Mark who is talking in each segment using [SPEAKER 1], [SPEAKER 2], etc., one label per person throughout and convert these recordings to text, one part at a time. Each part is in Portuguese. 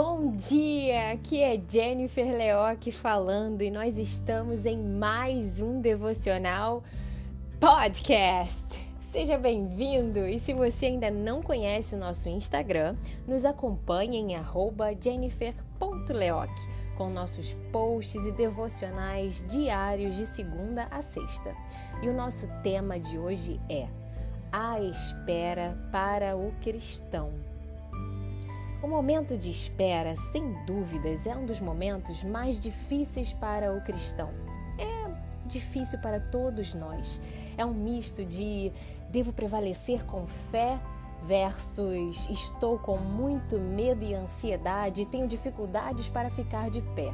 [SPEAKER 1] Bom dia! Aqui é Jennifer Leoc falando e nós estamos em mais um devocional podcast. Seja bem-vindo! E se você ainda não conhece o nosso Instagram, nos acompanhe em jennifer.leoc com nossos posts e devocionais diários de segunda a sexta. E o nosso tema de hoje é A Espera para o Cristão. O momento de espera, sem dúvidas, é um dos momentos mais difíceis para o cristão. É difícil para todos nós. É um misto de devo prevalecer com fé versus estou com muito medo e ansiedade e tenho dificuldades para ficar de pé.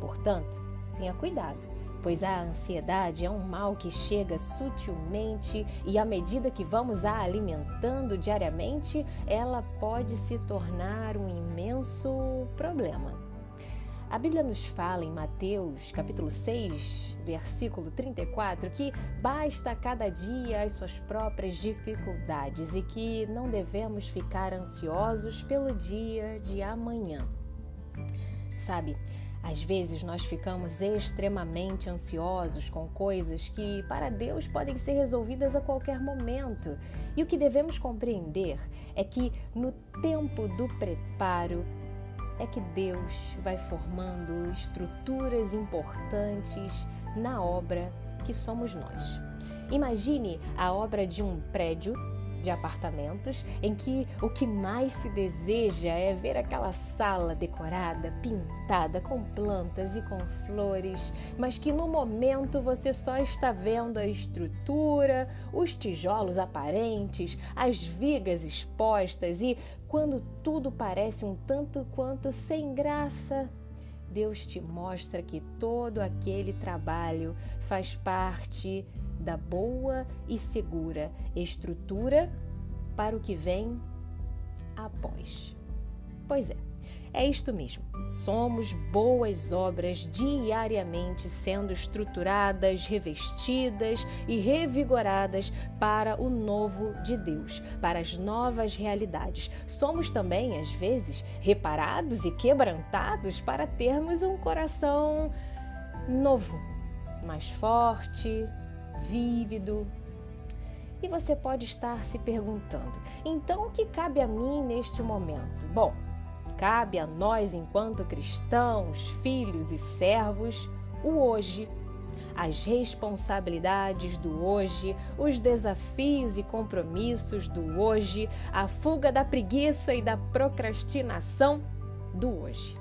[SPEAKER 1] Portanto, tenha cuidado pois a ansiedade é um mal que chega sutilmente e à medida que vamos a alimentando diariamente, ela pode se tornar um imenso problema. A Bíblia nos fala em Mateus, capítulo 6, versículo 34, que basta cada dia as suas próprias dificuldades e que não devemos ficar ansiosos pelo dia de amanhã. Sabe, às vezes nós ficamos extremamente ansiosos com coisas que, para Deus, podem ser resolvidas a qualquer momento. E o que devemos compreender é que no tempo do preparo é que Deus vai formando estruturas importantes na obra que somos nós. Imagine a obra de um prédio de apartamentos em que o que mais se deseja é ver aquela sala decorada, pintada com plantas e com flores, mas que no momento você só está vendo a estrutura, os tijolos aparentes, as vigas expostas e quando tudo parece um tanto quanto sem graça, Deus te mostra que todo aquele trabalho faz parte da boa e segura estrutura para o que vem após. Pois é, é isto mesmo. Somos boas obras diariamente sendo estruturadas, revestidas e revigoradas para o novo de Deus, para as novas realidades. Somos também, às vezes, reparados e quebrantados para termos um coração novo, mais forte, vívido. E você pode estar se perguntando: então o que cabe a mim neste momento? Bom, cabe a nós, enquanto cristãos, filhos e servos, o hoje, as responsabilidades do hoje, os desafios e compromissos do hoje, a fuga da preguiça e da procrastinação do hoje.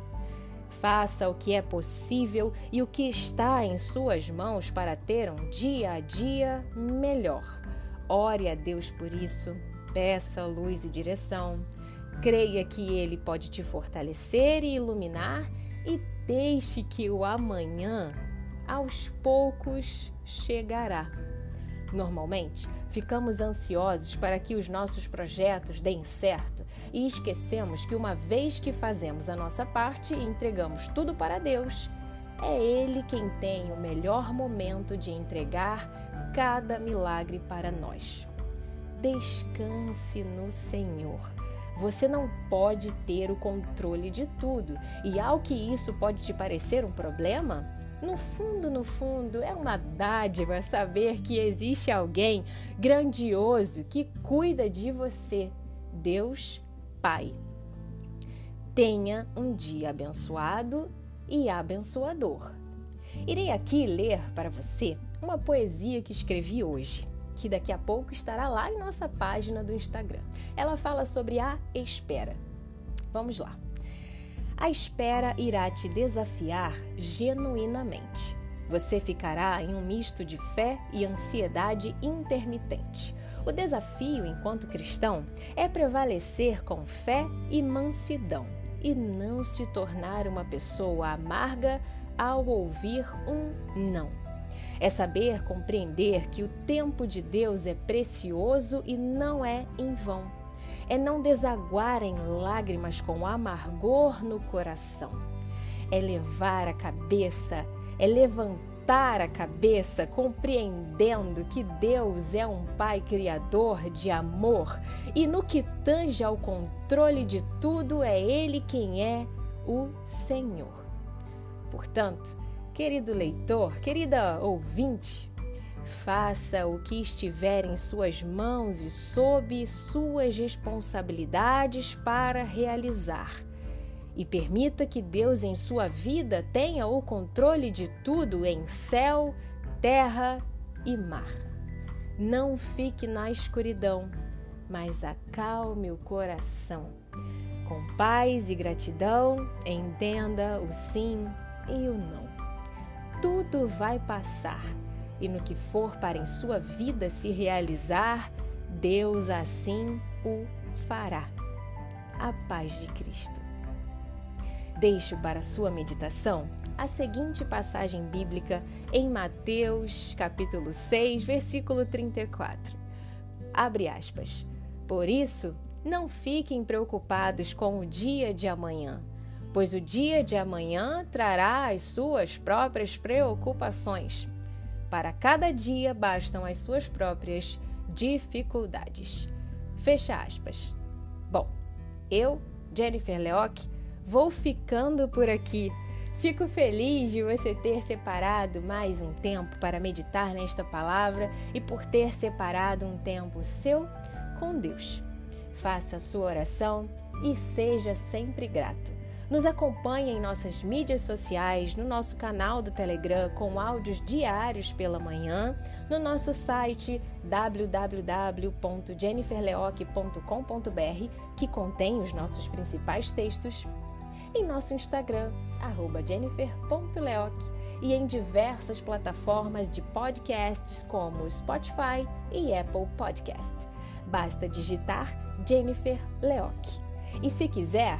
[SPEAKER 1] Faça o que é possível e o que está em suas mãos para ter um dia a dia melhor. Ore a Deus por isso, peça luz e direção. Creia que Ele pode te fortalecer e iluminar e deixe que o amanhã, aos poucos, chegará. Normalmente, ficamos ansiosos para que os nossos projetos deem certo e esquecemos que uma vez que fazemos a nossa parte e entregamos tudo para Deus, é Ele quem tem o melhor momento de entregar cada milagre para nós. Descanse no Senhor. Você não pode ter o controle de tudo, e ao que isso pode te parecer um problema, no fundo, no fundo, é uma dádiva saber que existe alguém grandioso que cuida de você, Deus Pai. Tenha um dia abençoado e abençoador. Irei aqui ler para você uma poesia que escrevi hoje, que daqui a pouco estará lá em nossa página do Instagram. Ela fala sobre a espera. Vamos lá. A espera irá te desafiar genuinamente. Você ficará em um misto de fé e ansiedade intermitente. O desafio, enquanto cristão, é prevalecer com fé e mansidão e não se tornar uma pessoa amarga ao ouvir um não. É saber compreender que o tempo de Deus é precioso e não é em vão é não desaguar em lágrimas com amargor no coração, é levar a cabeça, é levantar a cabeça, compreendendo que Deus é um Pai criador de amor e no que tange ao controle de tudo é Ele quem é o Senhor. Portanto, querido leitor, querida ouvinte, faça o que estiver em suas mãos e sob suas responsabilidades para realizar e permita que Deus em sua vida tenha o controle de tudo em céu, terra e mar. Não fique na escuridão, mas acalme o coração. Com paz e gratidão, entenda o sim e o não. Tudo vai passar e no que for para em sua vida se realizar, Deus assim o fará. A paz de Cristo. Deixo para sua meditação a seguinte passagem bíblica em Mateus, capítulo 6, versículo 34. Abre aspas. Por isso, não fiquem preocupados com o dia de amanhã, pois o dia de amanhã trará as suas próprias preocupações. Para cada dia bastam as suas próprias dificuldades. Fecha aspas. Bom, eu, Jennifer Leoc, vou ficando por aqui. Fico feliz de você ter separado mais um tempo para meditar nesta palavra e por ter separado um tempo seu com Deus. Faça a sua oração e seja sempre grato. Nos acompanhe em nossas mídias sociais, no nosso canal do Telegram com áudios diários pela manhã, no nosso site www.jenniferleoc.com.br, que contém os nossos principais textos em nosso Instagram, jennifer.leoc e em diversas plataformas de podcasts como Spotify e Apple Podcast. Basta digitar Jennifer Leoc. E se quiser,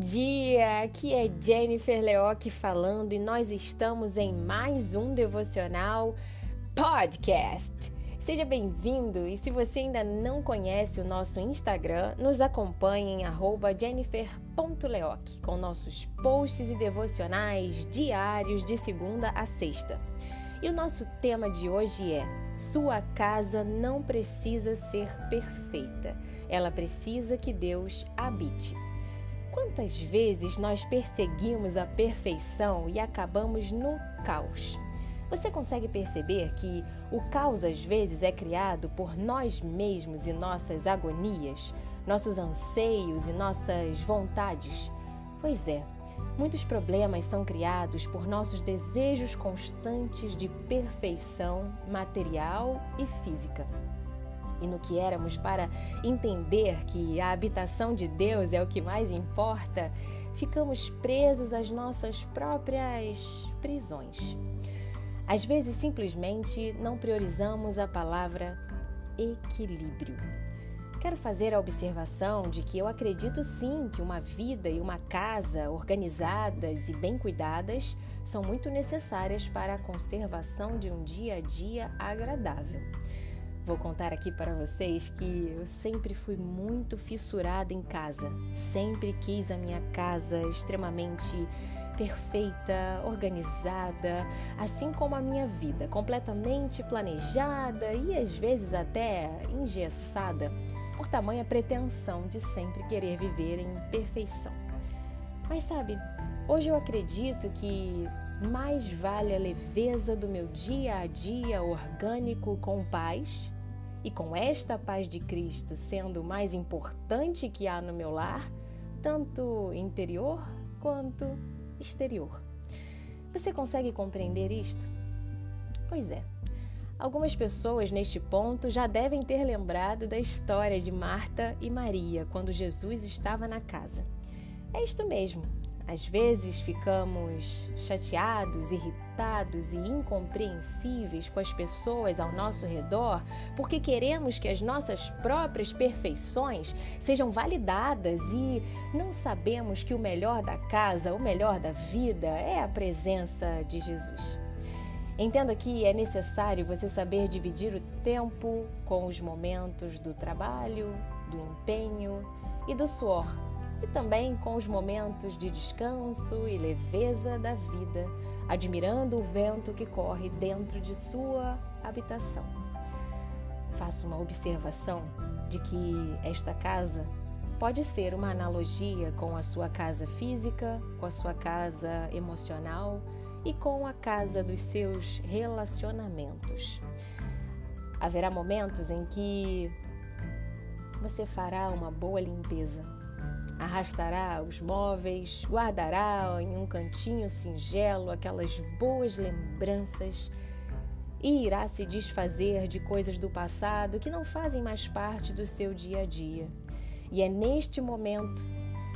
[SPEAKER 1] Dia, aqui é Jennifer Leoc falando e nós estamos em mais um devocional podcast. Seja bem-vindo e se você ainda não conhece o nosso Instagram, nos acompanhe em jennifer.leoc com nossos posts e devocionais diários de segunda a sexta. E o nosso tema de hoje é: Sua casa não precisa ser perfeita, ela precisa que Deus habite. Quantas vezes nós perseguimos a perfeição e acabamos no caos? Você consegue perceber que o caos às vezes é criado por nós mesmos e nossas agonias, nossos anseios e nossas vontades? Pois é, muitos problemas são criados por nossos desejos constantes de perfeição material e física e no que éramos para entender que a habitação de Deus é o que mais importa, ficamos presos às nossas próprias prisões. Às vezes, simplesmente não priorizamos a palavra equilíbrio. Quero fazer a observação de que eu acredito sim que uma vida e uma casa organizadas e bem cuidadas são muito necessárias para a conservação de um dia a dia agradável. Vou contar aqui para vocês que eu sempre fui muito fissurada em casa. Sempre quis a minha casa extremamente perfeita, organizada, assim como a minha vida, completamente planejada e às vezes até engessada por tamanha pretensão de sempre querer viver em perfeição. Mas sabe, hoje eu acredito que mais vale a leveza do meu dia a dia orgânico com paz e com esta paz de Cristo sendo o mais importante que há no meu lar, tanto interior quanto exterior. Você consegue compreender isto? Pois é. Algumas pessoas neste ponto já devem ter lembrado da história de Marta e Maria quando Jesus estava na casa. É isto mesmo. Às vezes ficamos chateados, irritados e incompreensíveis com as pessoas ao nosso redor porque queremos que as nossas próprias perfeições sejam validadas e não sabemos que o melhor da casa, o melhor da vida é a presença de Jesus. Entenda que é necessário você saber dividir o tempo com os momentos do trabalho, do empenho e do suor e também com os momentos de descanso e leveza da vida, admirando o vento que corre dentro de sua habitação. Faço uma observação de que esta casa pode ser uma analogia com a sua casa física, com a sua casa emocional e com a casa dos seus relacionamentos. Haverá momentos em que você fará uma boa limpeza Arrastará os móveis, guardará em um cantinho singelo aquelas boas lembranças e irá se desfazer de coisas do passado que não fazem mais parte do seu dia a dia. E é neste momento,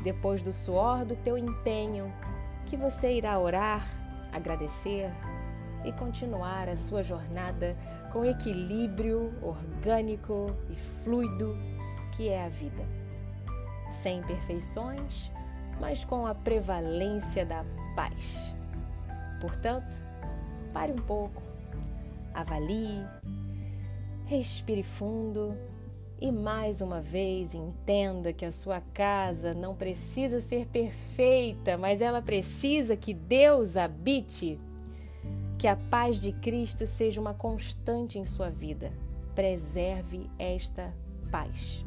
[SPEAKER 1] depois do suor do teu empenho, que você irá orar, agradecer e continuar a sua jornada com equilíbrio orgânico e fluido que é a vida sem imperfeições, mas com a prevalência da paz. Portanto, pare um pouco, avalie, respire fundo e mais uma vez entenda que a sua casa não precisa ser perfeita, mas ela precisa que Deus habite. Que a paz de Cristo seja uma constante em sua vida. Preserve esta paz.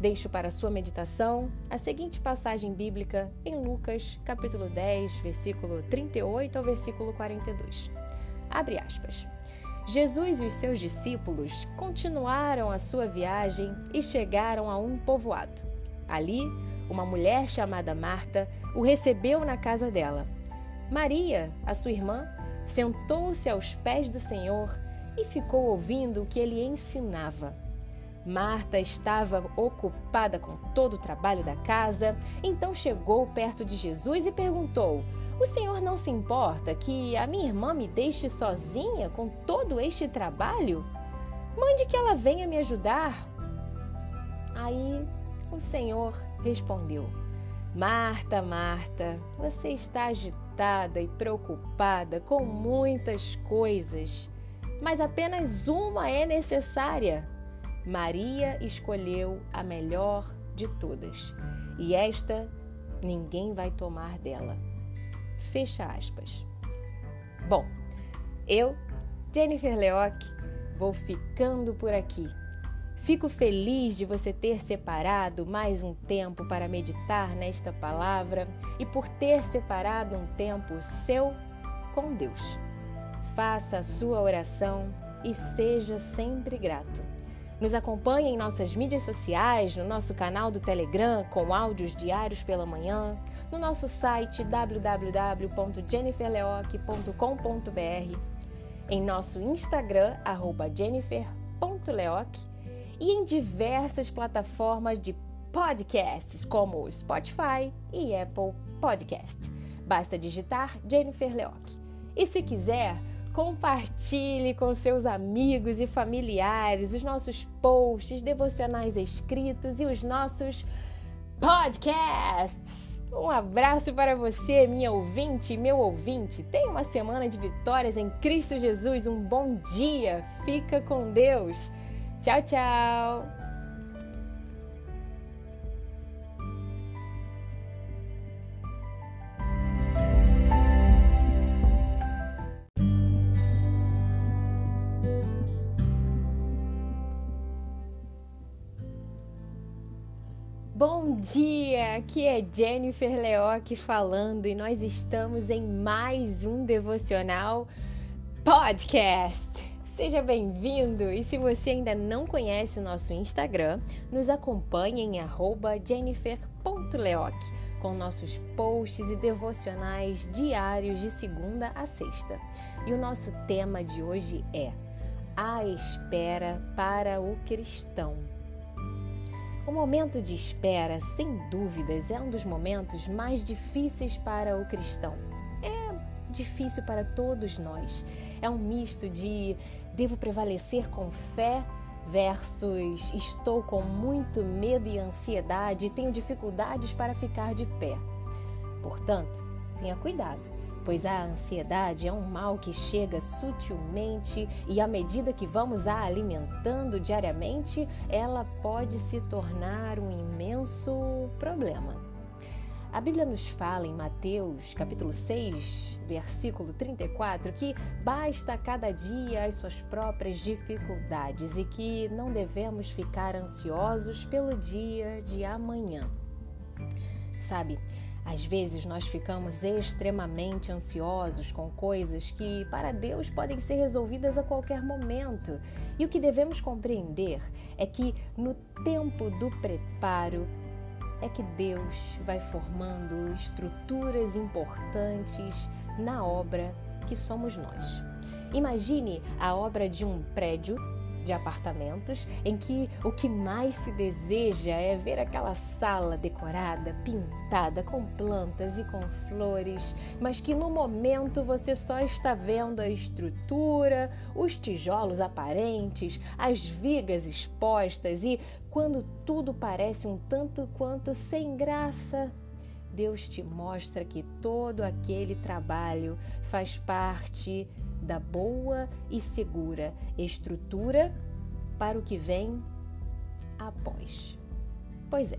[SPEAKER 1] Deixo para sua meditação a seguinte passagem bíblica em Lucas, capítulo 10, versículo 38 ao versículo 42. Abre aspas. Jesus e os seus discípulos continuaram a sua viagem e chegaram a um povoado. Ali, uma mulher chamada Marta o recebeu na casa dela. Maria, a sua irmã, sentou-se aos pés do Senhor e ficou ouvindo o que ele ensinava. Marta estava ocupada com todo o trabalho da casa, então chegou perto de Jesus e perguntou: O senhor não se importa que a minha irmã me deixe sozinha com todo este trabalho? Mande que ela venha me ajudar. Aí o Senhor respondeu: Marta, Marta, você está agitada e preocupada com muitas coisas, mas apenas uma é necessária. Maria escolheu a melhor de todas e esta ninguém vai tomar dela. Fecha aspas. Bom, eu, Jennifer Leoc, vou ficando por aqui. Fico feliz de você ter separado mais um tempo para meditar nesta palavra e por ter separado um tempo seu com Deus. Faça a sua oração e seja sempre grato. Nos acompanhe em nossas mídias sociais, no nosso canal do Telegram com áudios diários pela manhã, no nosso site www.jenniferleoc.com.br, em nosso Instagram jennifer.leoc e em diversas plataformas de podcasts como Spotify e Apple Podcast. Basta digitar Jennifer Leoc. E se quiser, Compartilhe com seus amigos e familiares os nossos posts, devocionais escritos e os nossos podcasts. Um abraço para você, minha ouvinte meu ouvinte. Tenha uma semana de vitórias em Cristo Jesus. Um bom dia. Fica com Deus. Tchau, tchau. Bom dia! Aqui é Jennifer Leoc falando e nós estamos em mais um devocional podcast. Seja bem-vindo! E se você ainda não conhece o nosso Instagram, nos acompanhe em jennifer.leoc com nossos posts e devocionais diários de segunda a sexta. E o nosso tema de hoje é A espera para o cristão. O momento de espera, sem dúvidas, é um dos momentos mais difíceis para o cristão. É difícil para todos nós. É um misto de devo prevalecer com fé versus estou com muito medo e ansiedade e tenho dificuldades para ficar de pé. Portanto, tenha cuidado, pois a ansiedade é um mal que chega sutilmente e à medida que vamos a alimentando diariamente, ela pode se tornar um imenso problema. A Bíblia nos fala em Mateus, capítulo 6, versículo 34, que basta cada dia as suas próprias dificuldades e que não devemos ficar ansiosos pelo dia de amanhã. Sabe, às vezes nós ficamos extremamente ansiosos com coisas que para Deus podem ser resolvidas a qualquer momento. E o que devemos compreender é que no tempo do preparo, é que Deus vai formando estruturas importantes na obra que somos nós. Imagine a obra de um prédio de apartamentos em que o que mais se deseja é ver aquela sala decorada, pintada com plantas e com flores, mas que no momento você só está vendo a estrutura, os tijolos aparentes, as vigas expostas e quando tudo parece um tanto quanto sem graça, Deus te mostra que todo aquele trabalho faz parte da boa e segura estrutura para o que vem após. Pois é,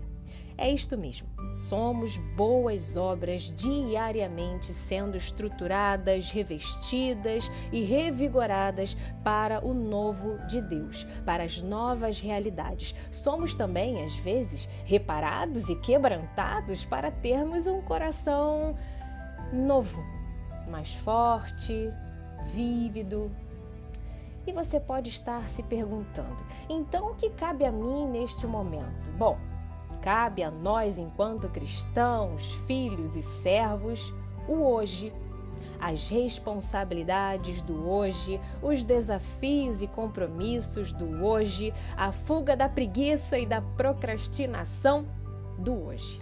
[SPEAKER 1] é isto mesmo. Somos boas obras diariamente sendo estruturadas, revestidas e revigoradas para o novo de Deus, para as novas realidades. Somos também, às vezes, reparados e quebrantados para termos um coração novo, mais forte, vívido. E você pode estar se perguntando: então o que cabe a mim neste momento? Bom, cabe a nós, enquanto cristãos, filhos e servos, o hoje, as responsabilidades do hoje, os desafios e compromissos do hoje, a fuga da preguiça e da procrastinação do hoje.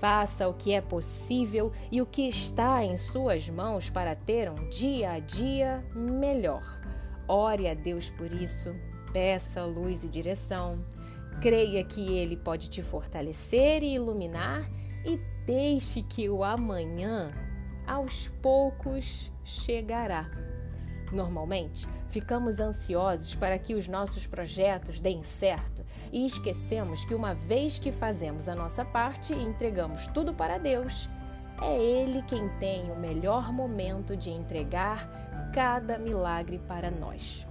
[SPEAKER 1] Faça o que é possível e o que está em suas mãos para ter um dia a dia melhor. Ore a Deus por isso, peça luz e direção. Creia que Ele pode te fortalecer e iluminar e deixe que o amanhã, aos poucos, chegará. Normalmente, ficamos ansiosos para que os nossos projetos deem certo e esquecemos que uma vez que fazemos a nossa parte e entregamos tudo para Deus, é Ele quem tem o melhor momento de entregar cada milagre para nós.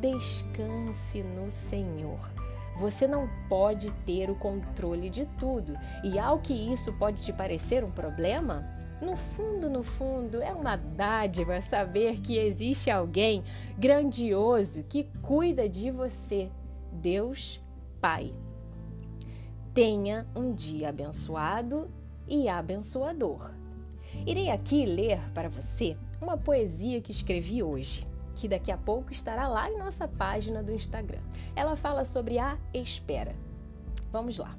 [SPEAKER 1] Descanse no Senhor. Você não pode ter o controle de tudo, e ao que isso pode te parecer um problema, no fundo, no fundo, é uma dádiva saber que existe alguém grandioso que cuida de você. Deus Pai. Tenha um dia abençoado e abençoador. Irei aqui ler para você uma poesia que escrevi hoje, que daqui a pouco estará lá em nossa página do Instagram. Ela fala sobre a espera. Vamos lá.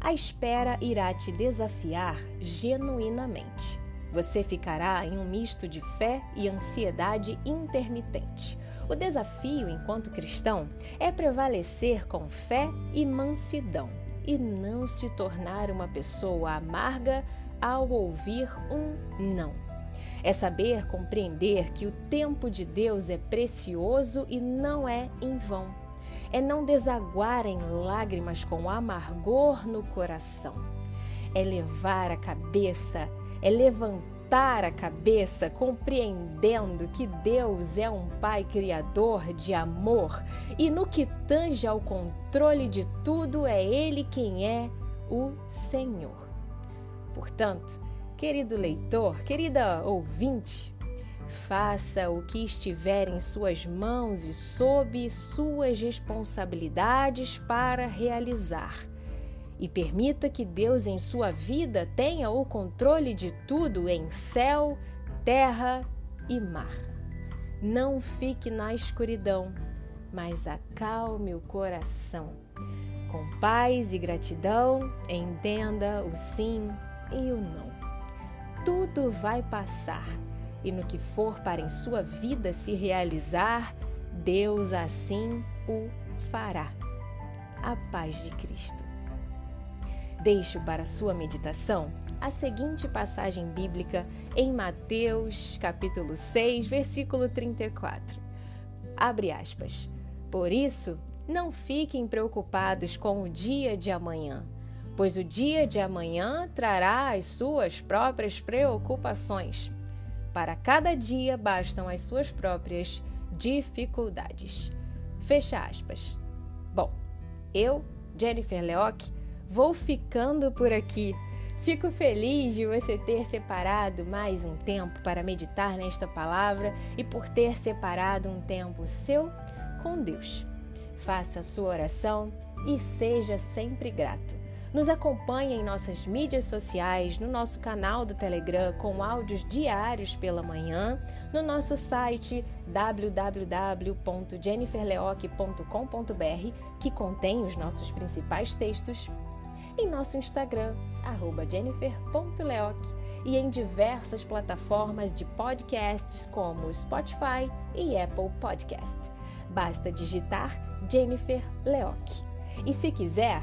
[SPEAKER 1] A espera irá te desafiar genuinamente. Você ficará em um misto de fé e ansiedade intermitente. O desafio, enquanto cristão, é prevalecer com fé e mansidão e não se tornar uma pessoa amarga ao ouvir um não. É saber compreender que o tempo de Deus é precioso e não é em vão. É não desaguar em lágrimas com amargor no coração. É levar a cabeça, é levantar a cabeça compreendendo que Deus é um Pai criador de amor e no que tange ao controle de tudo é Ele quem é o Senhor. Portanto, querido leitor, querida ouvinte, faça o que estiver em suas mãos e sob suas responsabilidades para realizar e permita que Deus em sua vida tenha o controle de tudo em céu, terra e mar. Não fique na escuridão, mas acalme o coração. Com paz e gratidão, entenda o sim e o não. Tudo vai passar, e no que for para em sua vida se realizar, Deus assim o fará. A paz de Cristo. Deixo para sua meditação a seguinte passagem bíblica em Mateus, capítulo 6, versículo 34. Abre aspas. Por isso, não fiquem preocupados com o dia de amanhã, pois o dia de amanhã trará as suas próprias preocupações. Para cada dia bastam as suas próprias dificuldades. Fecha aspas. Bom, eu, Jennifer Leoc, vou ficando por aqui. Fico feliz de você ter separado mais um tempo para meditar nesta palavra e por ter separado um tempo seu com Deus. Faça a sua oração e seja sempre grato. Nos acompanhe em nossas mídias sociais, no nosso canal do Telegram com áudios diários pela manhã, no nosso site www.jenniferleoc.com.br, que contém os nossos principais textos, em nosso Instagram, jennifer.leoc, e em diversas plataformas de podcasts como Spotify e Apple Podcast. Basta digitar Jennifer Leoc. E se quiser,